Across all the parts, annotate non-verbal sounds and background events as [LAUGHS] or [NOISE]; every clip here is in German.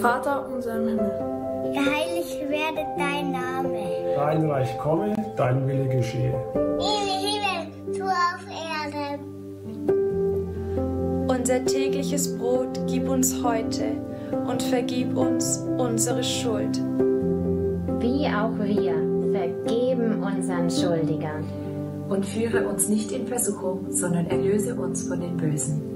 Vater unser im Himmel. Geheiligt werde dein Name. Dein Reich komme, dein Wille geschehe. Wie im Himmel, so auf Erden. Unser tägliches Brot gib uns heute und vergib uns unsere Schuld. Wie auch wir vergeben unseren Schuldigern. Und führe uns nicht in Versuchung, sondern erlöse uns von den Bösen.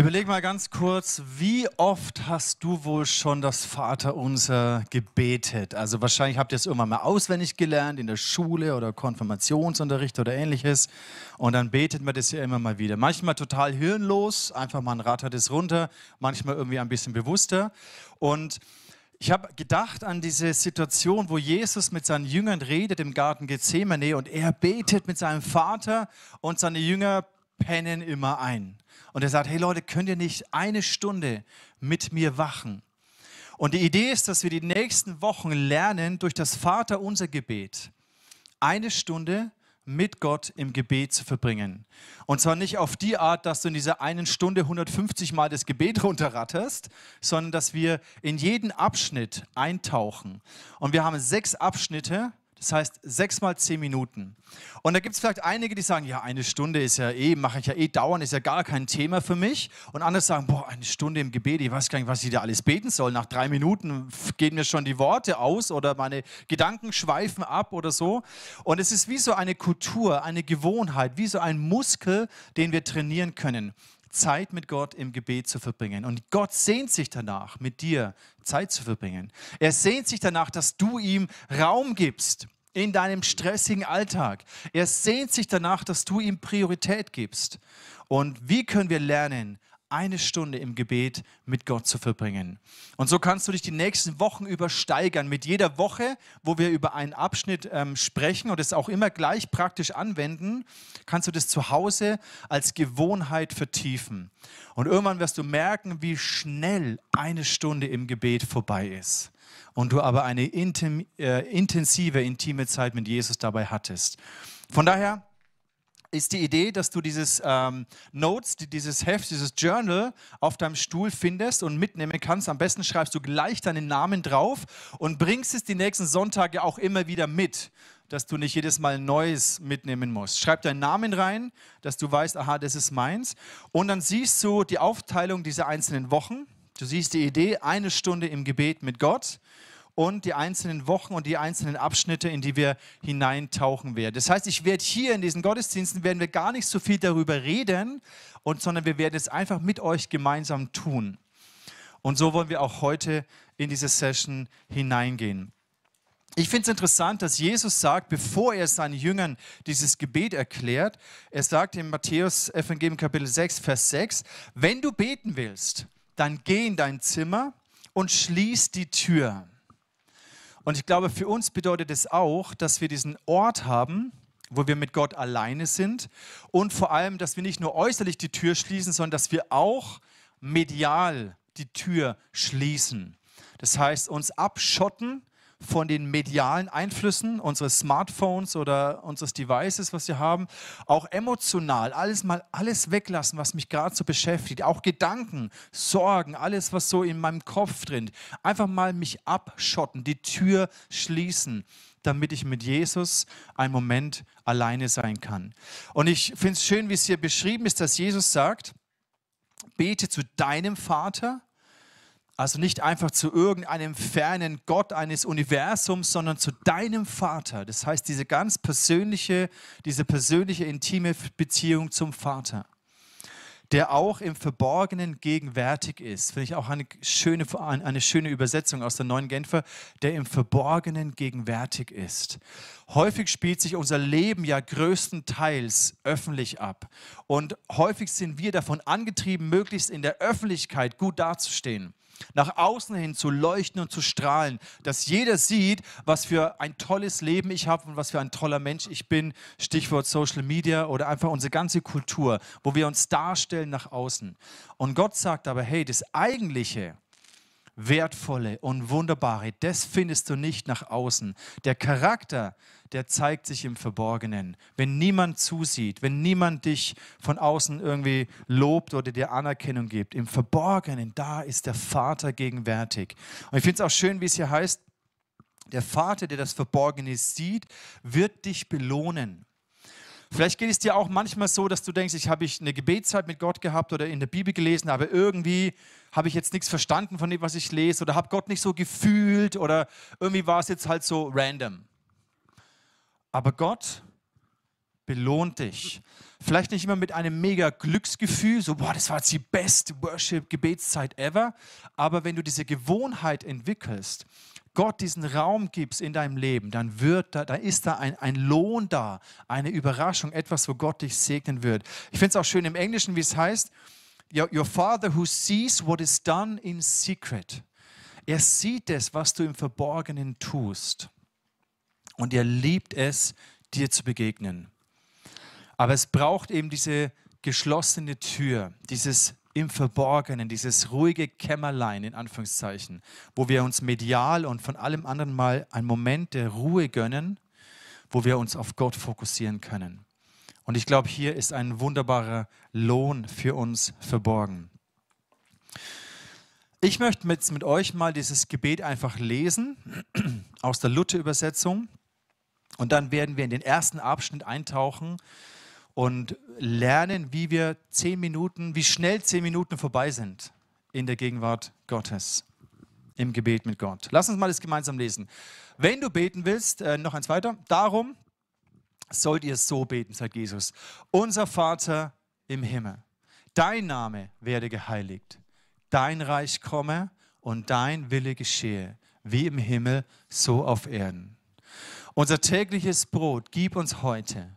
Überleg mal ganz kurz, wie oft hast du wohl schon das Vaterunser gebetet? Also wahrscheinlich habt ihr es irgendwann mal auswendig gelernt in der Schule oder Konfirmationsunterricht oder ähnliches. Und dann betet man das ja immer mal wieder. Manchmal total hirnlos, einfach man rattert es runter, manchmal irgendwie ein bisschen bewusster. Und ich habe gedacht an diese Situation, wo Jesus mit seinen Jüngern redet im Garten Gethsemane und er betet mit seinem Vater und seine Jünger pennen immer ein. Und er sagt, hey Leute, könnt ihr nicht eine Stunde mit mir wachen? Und die Idee ist, dass wir die nächsten Wochen lernen durch das Vater unser Gebet, eine Stunde mit Gott im Gebet zu verbringen. Und zwar nicht auf die Art, dass du in dieser einen Stunde 150 Mal das Gebet [LAUGHS] runterratterst, sondern dass wir in jeden Abschnitt eintauchen. Und wir haben sechs Abschnitte, das heißt sechs mal zehn Minuten. Und da gibt es vielleicht einige, die sagen, ja, eine Stunde ist ja eh, mache ich ja eh dauernd, ist ja gar kein Thema für mich. Und andere sagen, boah, eine Stunde im Gebet, ich weiß gar nicht, was ich da alles beten soll. Nach drei Minuten gehen mir schon die Worte aus oder meine Gedanken schweifen ab oder so. Und es ist wie so eine Kultur, eine Gewohnheit, wie so ein Muskel, den wir trainieren können. Zeit mit Gott im Gebet zu verbringen. Und Gott sehnt sich danach, mit dir Zeit zu verbringen. Er sehnt sich danach, dass du ihm Raum gibst in deinem stressigen Alltag. Er sehnt sich danach, dass du ihm Priorität gibst. Und wie können wir lernen, eine Stunde im Gebet mit Gott zu verbringen. Und so kannst du dich die nächsten Wochen übersteigern. Mit jeder Woche, wo wir über einen Abschnitt ähm, sprechen und es auch immer gleich praktisch anwenden, kannst du das zu Hause als Gewohnheit vertiefen. Und irgendwann wirst du merken, wie schnell eine Stunde im Gebet vorbei ist. Und du aber eine intim, äh, intensive, intime Zeit mit Jesus dabei hattest. Von daher, ist die Idee, dass du dieses ähm, Notes, dieses Heft, dieses Journal auf deinem Stuhl findest und mitnehmen kannst. Am besten schreibst du gleich deinen Namen drauf und bringst es die nächsten Sonntage auch immer wieder mit, dass du nicht jedes Mal Neues mitnehmen musst. Schreib deinen Namen rein, dass du weißt, aha, das ist meins. Und dann siehst du die Aufteilung dieser einzelnen Wochen. Du siehst die Idee, eine Stunde im Gebet mit Gott und die einzelnen Wochen und die einzelnen Abschnitte, in die wir hineintauchen werden. Das heißt, ich werde hier in diesen Gottesdiensten werden wir gar nicht so viel darüber reden, und, sondern wir werden es einfach mit euch gemeinsam tun. Und so wollen wir auch heute in diese Session hineingehen. Ich finde es interessant, dass Jesus sagt, bevor er seinen Jüngern dieses Gebet erklärt, er sagt im Matthäus Evangelium Kapitel 6, Vers 6, wenn du beten willst, dann geh in dein Zimmer und schließ die Tür. Und ich glaube, für uns bedeutet es auch, dass wir diesen Ort haben, wo wir mit Gott alleine sind und vor allem, dass wir nicht nur äußerlich die Tür schließen, sondern dass wir auch medial die Tür schließen. Das heißt, uns abschotten von den medialen Einflüssen unseres Smartphones oder unseres Devices, was wir haben, auch emotional, alles mal alles weglassen, was mich gerade so beschäftigt, auch Gedanken, Sorgen, alles, was so in meinem Kopf drin, einfach mal mich abschotten, die Tür schließen damit ich mit Jesus einen Moment alleine sein kann. Und ich finde es schön, wie es hier beschrieben ist, dass Jesus sagt, bete zu deinem Vater also nicht einfach zu irgendeinem fernen Gott eines Universums, sondern zu deinem Vater. Das heißt, diese ganz persönliche, diese persönliche, intime Beziehung zum Vater, der auch im Verborgenen gegenwärtig ist. Finde ich auch eine schöne, eine schöne Übersetzung aus der neuen Genfer, der im Verborgenen gegenwärtig ist. Häufig spielt sich unser Leben ja größtenteils öffentlich ab. Und häufig sind wir davon angetrieben, möglichst in der Öffentlichkeit gut dazustehen. Nach außen hin zu leuchten und zu strahlen, dass jeder sieht, was für ein tolles Leben ich habe und was für ein toller Mensch ich bin. Stichwort Social Media oder einfach unsere ganze Kultur, wo wir uns darstellen nach außen. Und Gott sagt aber, hey, das eigentliche, Wertvolle und Wunderbare, das findest du nicht nach außen. Der Charakter, der zeigt sich im Verborgenen. Wenn niemand zusieht, wenn niemand dich von außen irgendwie lobt oder dir Anerkennung gibt, im Verborgenen, da ist der Vater gegenwärtig. Und ich finde es auch schön, wie es hier heißt, der Vater, der das Verborgene sieht, wird dich belohnen. Vielleicht geht es dir auch manchmal so, dass du denkst, ich habe eine Gebetszeit mit Gott gehabt oder in der Bibel gelesen, aber irgendwie habe ich jetzt nichts verstanden von dem, was ich lese oder habe Gott nicht so gefühlt oder irgendwie war es jetzt halt so random. Aber Gott belohnt dich. Vielleicht nicht immer mit einem mega Glücksgefühl, so, boah, das war jetzt die beste Worship-Gebetszeit ever. Aber wenn du diese Gewohnheit entwickelst, Gott diesen Raum gibst in deinem Leben, dann wird da, da ist da ein, ein Lohn da, eine Überraschung, etwas, wo Gott dich segnen wird. Ich finde es auch schön im Englischen, wie es heißt, your, your Father who sees what is done in secret. Er sieht es, was du im Verborgenen tust. Und er liebt es, dir zu begegnen. Aber es braucht eben diese geschlossene Tür, dieses im Verborgenen, dieses ruhige Kämmerlein in Anführungszeichen, wo wir uns medial und von allem anderen mal einen Moment der Ruhe gönnen, wo wir uns auf Gott fokussieren können. Und ich glaube, hier ist ein wunderbarer Lohn für uns verborgen. Ich möchte mit, mit euch mal dieses Gebet einfach lesen [CLEARS THROAT] aus der Luther-Übersetzung. Und dann werden wir in den ersten Abschnitt eintauchen und lernen, wie wir zehn Minuten, wie schnell zehn Minuten vorbei sind in der Gegenwart Gottes, im Gebet mit Gott. Lass uns mal das gemeinsam lesen. Wenn du beten willst, äh, noch eins weiter, darum sollt ihr so beten, sagt Jesus. Unser Vater im Himmel, dein Name werde geheiligt, dein Reich komme und dein Wille geschehe, wie im Himmel, so auf Erden. Unser tägliches Brot gib uns heute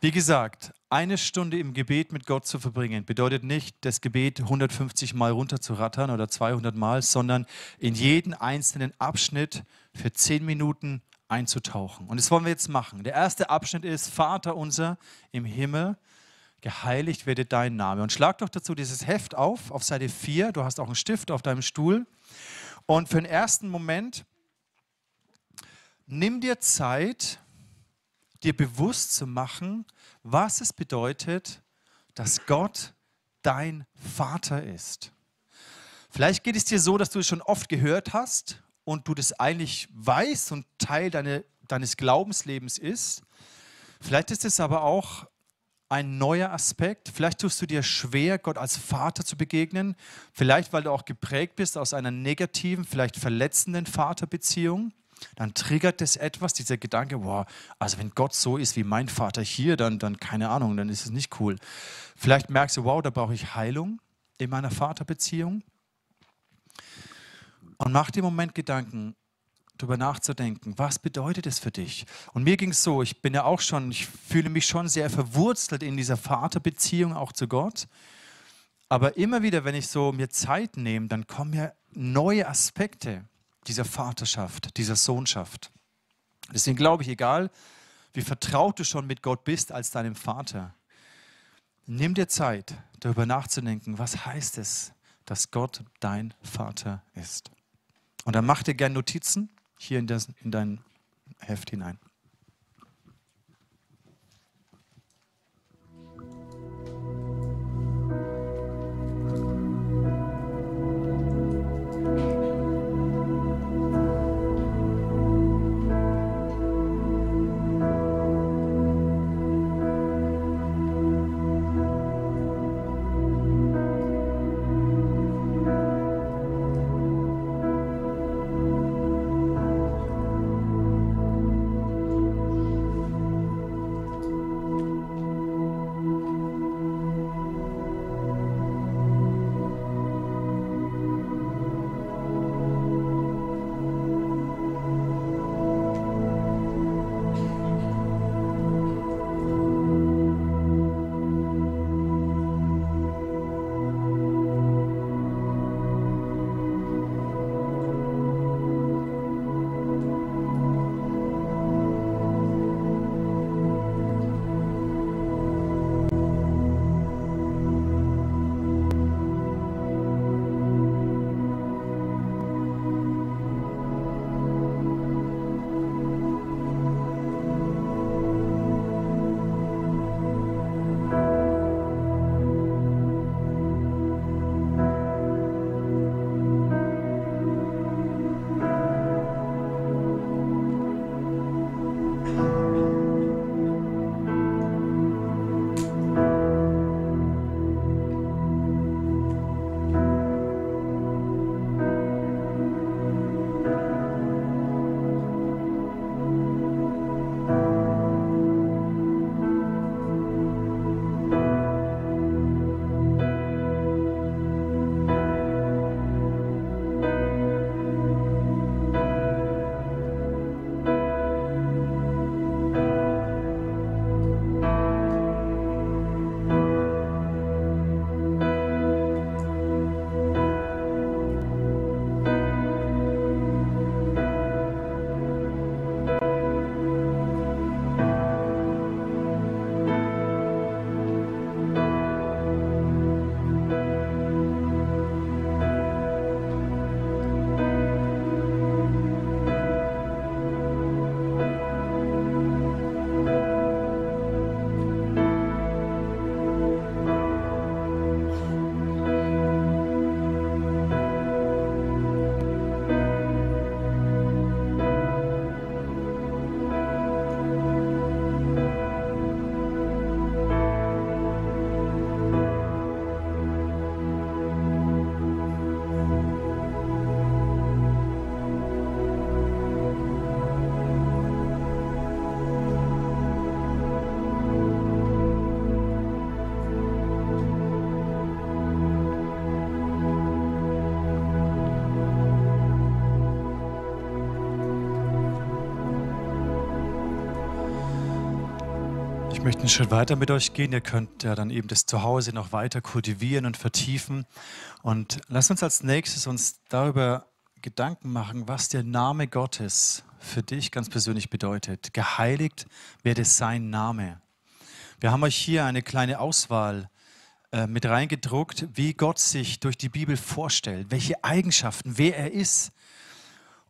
Wie gesagt, eine Stunde im Gebet mit Gott zu verbringen, bedeutet nicht, das Gebet 150 Mal runterzurattern oder 200 Mal, sondern in jeden einzelnen Abschnitt für 10 Minuten einzutauchen. Und das wollen wir jetzt machen. Der erste Abschnitt ist, Vater unser im Himmel, geheiligt werde dein Name. Und schlag doch dazu dieses Heft auf, auf Seite 4. Du hast auch einen Stift auf deinem Stuhl. Und für den ersten Moment, nimm dir Zeit, dir bewusst zu machen, was es bedeutet, dass Gott dein Vater ist. Vielleicht geht es dir so, dass du es schon oft gehört hast und du das eigentlich weißt und Teil deine, deines Glaubenslebens ist. Vielleicht ist es aber auch ein neuer Aspekt. Vielleicht tust du dir schwer, Gott als Vater zu begegnen. Vielleicht, weil du auch geprägt bist aus einer negativen, vielleicht verletzenden Vaterbeziehung dann triggert es etwas, dieser Gedanke, wow, also wenn Gott so ist wie mein Vater hier, dann, dann keine Ahnung, dann ist es nicht cool. Vielleicht merkst du, wow, da brauche ich Heilung in meiner Vaterbeziehung. Und mach dir im Moment Gedanken, darüber nachzudenken, was bedeutet es für dich? Und mir ging es so, ich bin ja auch schon, ich fühle mich schon sehr verwurzelt in dieser Vaterbeziehung auch zu Gott. Aber immer wieder, wenn ich so mir Zeit nehme, dann kommen mir neue Aspekte dieser Vaterschaft, dieser Sohnschaft. Deswegen glaube ich, egal wie vertraut du schon mit Gott bist als deinem Vater, nimm dir Zeit, darüber nachzudenken, was heißt es, dass Gott dein Vater ist. Und dann mach dir gerne Notizen hier in, das, in dein Heft hinein. Möchte einen Schritt weiter mit euch gehen. Ihr könnt ja dann eben das Zuhause noch weiter kultivieren und vertiefen. Und lasst uns als nächstes uns darüber Gedanken machen, was der Name Gottes für dich ganz persönlich bedeutet. Geheiligt werde sein Name. Wir haben euch hier eine kleine Auswahl äh, mit reingedruckt, wie Gott sich durch die Bibel vorstellt, welche Eigenschaften, wer er ist.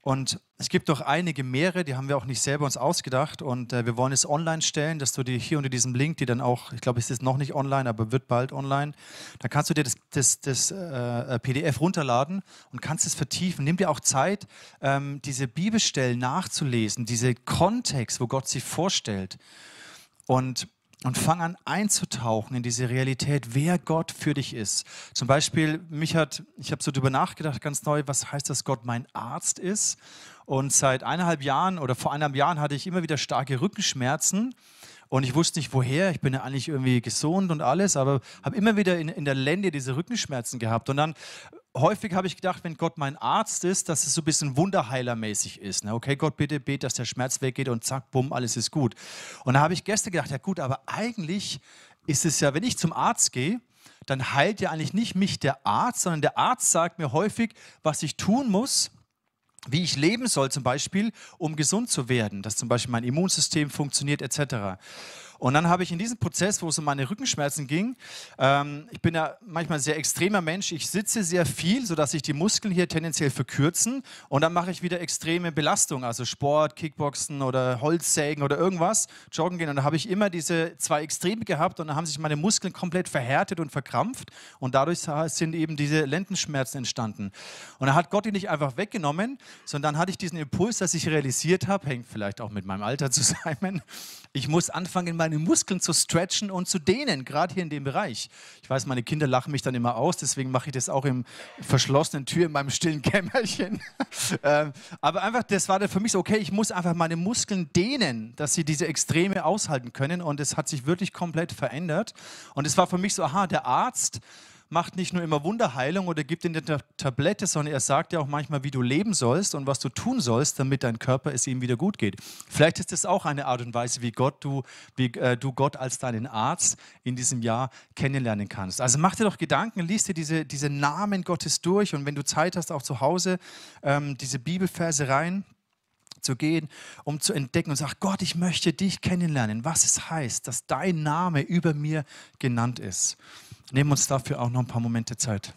Und es gibt noch einige mehrere, die haben wir auch nicht selber uns ausgedacht. Und äh, wir wollen es online stellen, dass du dir hier unter diesem Link, die dann auch, ich glaube, es ist noch nicht online, aber wird bald online, da kannst du dir das, das, das äh, äh PDF runterladen und kannst es vertiefen. Nimm dir auch Zeit, ähm, diese Bibelstellen nachzulesen, diese Kontext, wo Gott sie vorstellt. Und und fang an einzutauchen in diese Realität, wer Gott für dich ist. Zum Beispiel, mich hat, ich habe so darüber nachgedacht, ganz neu, was heißt das, Gott mein Arzt ist. Und seit eineinhalb Jahren oder vor eineinhalb Jahren hatte ich immer wieder starke Rückenschmerzen. Und ich wusste nicht woher. Ich bin ja eigentlich irgendwie gesund und alles, aber habe immer wieder in, in der Lände diese Rückenschmerzen gehabt. Und dann häufig habe ich gedacht, wenn Gott mein Arzt ist, dass es so ein bisschen wunderheilermäßig ist. Ne? Okay, Gott, bitte bet, dass der Schmerz weggeht und zack, bumm, alles ist gut. Und da habe ich gestern gedacht, ja gut, aber eigentlich ist es ja, wenn ich zum Arzt gehe, dann heilt ja eigentlich nicht mich der Arzt, sondern der Arzt sagt mir häufig, was ich tun muss, wie ich leben soll zum Beispiel, um gesund zu werden, dass zum Beispiel mein Immunsystem funktioniert etc. Und dann habe ich in diesem Prozess, wo es um meine Rückenschmerzen ging, ähm, ich bin ja manchmal ein sehr extremer Mensch, ich sitze sehr viel, sodass sich die Muskeln hier tendenziell verkürzen und dann mache ich wieder extreme Belastung, also Sport, Kickboxen oder Holzsägen oder irgendwas, joggen gehen und da habe ich immer diese zwei Extreme gehabt und dann haben sich meine Muskeln komplett verhärtet und verkrampft und dadurch sind eben diese Lendenschmerzen entstanden. Und da hat Gott die nicht einfach weggenommen, sondern dann hatte ich diesen Impuls, dass ich realisiert habe, hängt vielleicht auch mit meinem Alter [LAUGHS] zusammen, ich muss anfangen, meine Muskeln zu stretchen und zu dehnen, gerade hier in dem Bereich. Ich weiß, meine Kinder lachen mich dann immer aus, deswegen mache ich das auch im verschlossenen Tür in meinem stillen [LAUGHS] Kämmerchen. ähm, aber einfach, das war dann für mich so, okay, ich muss einfach meine Muskeln dehnen, dass sie diese Extreme aushalten können. Und es hat sich wirklich komplett verändert. Und es war für mich so, aha, der Arzt macht nicht nur immer Wunderheilung oder gibt dir eine Tablette, sondern er sagt dir auch manchmal, wie du leben sollst und was du tun sollst, damit dein Körper es ihm wieder gut geht. Vielleicht ist das auch eine Art und Weise, wie Gott du, wie äh, du Gott als deinen Arzt in diesem Jahr kennenlernen kannst. Also mach dir doch Gedanken, liest dir diese, diese Namen Gottes durch und wenn du Zeit hast, auch zu Hause ähm, diese Bibelverse rein zu gehen, um zu entdecken und sag, Gott, ich möchte dich kennenlernen, was es heißt, dass dein Name über mir genannt ist. Nehmen uns dafür auch noch ein paar Momente Zeit.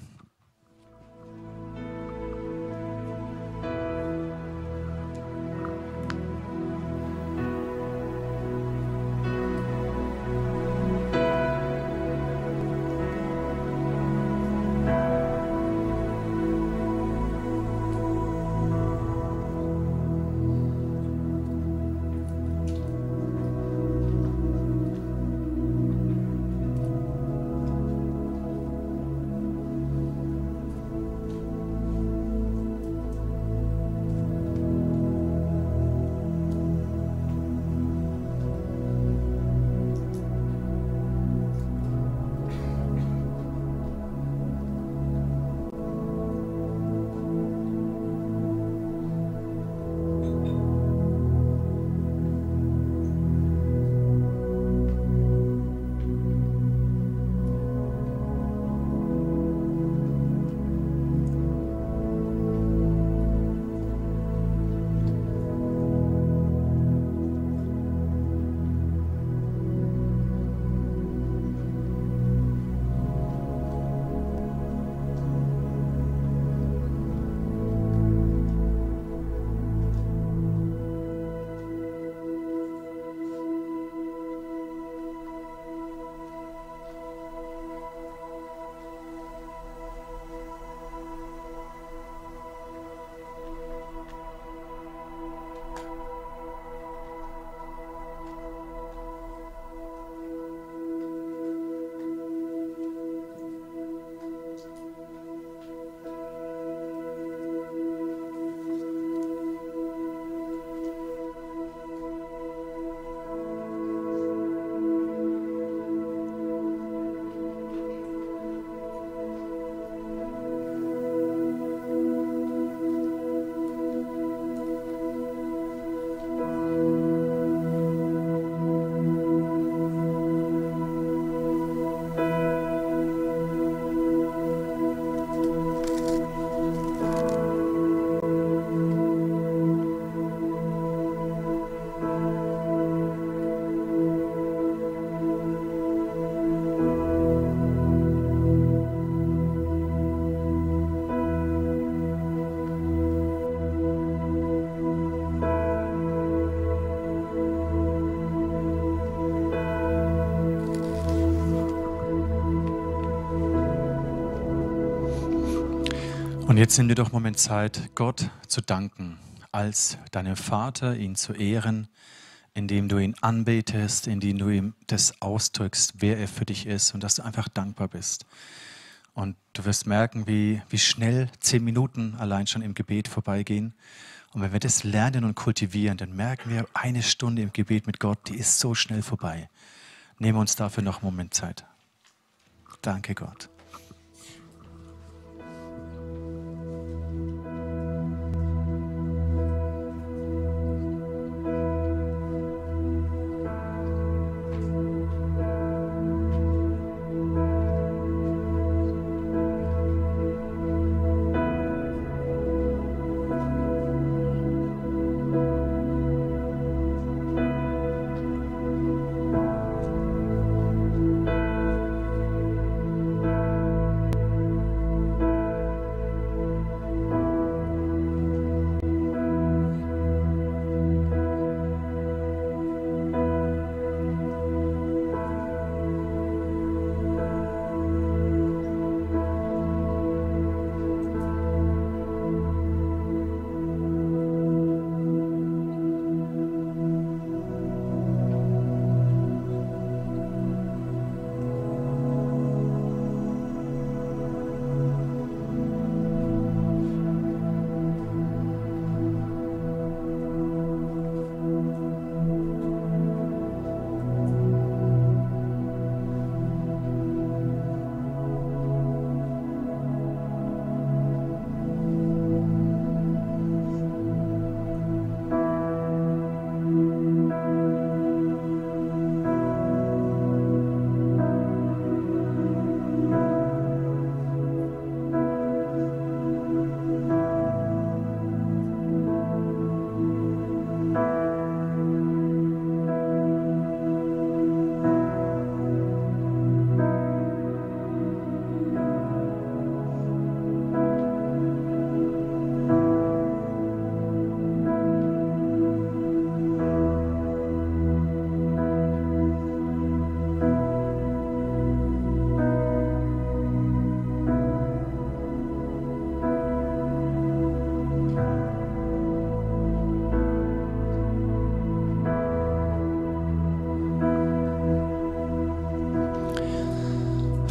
Und jetzt nimm dir doch einen Moment Zeit, Gott zu danken, als deinem Vater, ihn zu ehren, indem du ihn anbetest, indem du ihm das ausdrückst, wer er für dich ist und dass du einfach dankbar bist. Und du wirst merken, wie, wie schnell zehn Minuten allein schon im Gebet vorbeigehen. Und wenn wir das lernen und kultivieren, dann merken wir, eine Stunde im Gebet mit Gott, die ist so schnell vorbei. Nehmen wir uns dafür noch einen Moment Zeit. Danke Gott.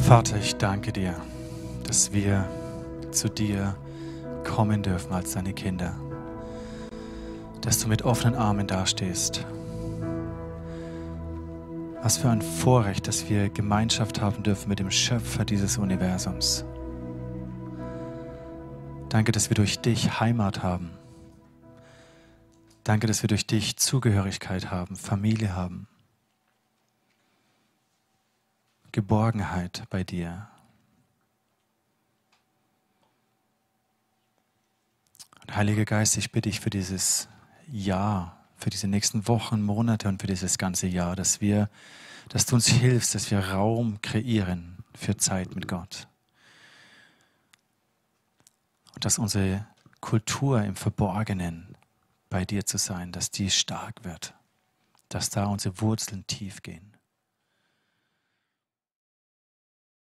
Vater, ich danke dir, dass wir zu dir kommen dürfen als deine Kinder. Dass du mit offenen Armen dastehst. Was für ein Vorrecht, dass wir Gemeinschaft haben dürfen mit dem Schöpfer dieses Universums. Danke, dass wir durch dich Heimat haben. Danke, dass wir durch dich Zugehörigkeit haben, Familie haben. Geborgenheit bei dir. Und Heiliger Geist, ich bitte dich für dieses Jahr, für diese nächsten Wochen, Monate und für dieses ganze Jahr, dass wir, dass du uns hilfst, dass wir Raum kreieren für Zeit mit Gott. Und dass unsere Kultur im Verborgenen bei dir zu sein, dass die stark wird, dass da unsere Wurzeln tief gehen.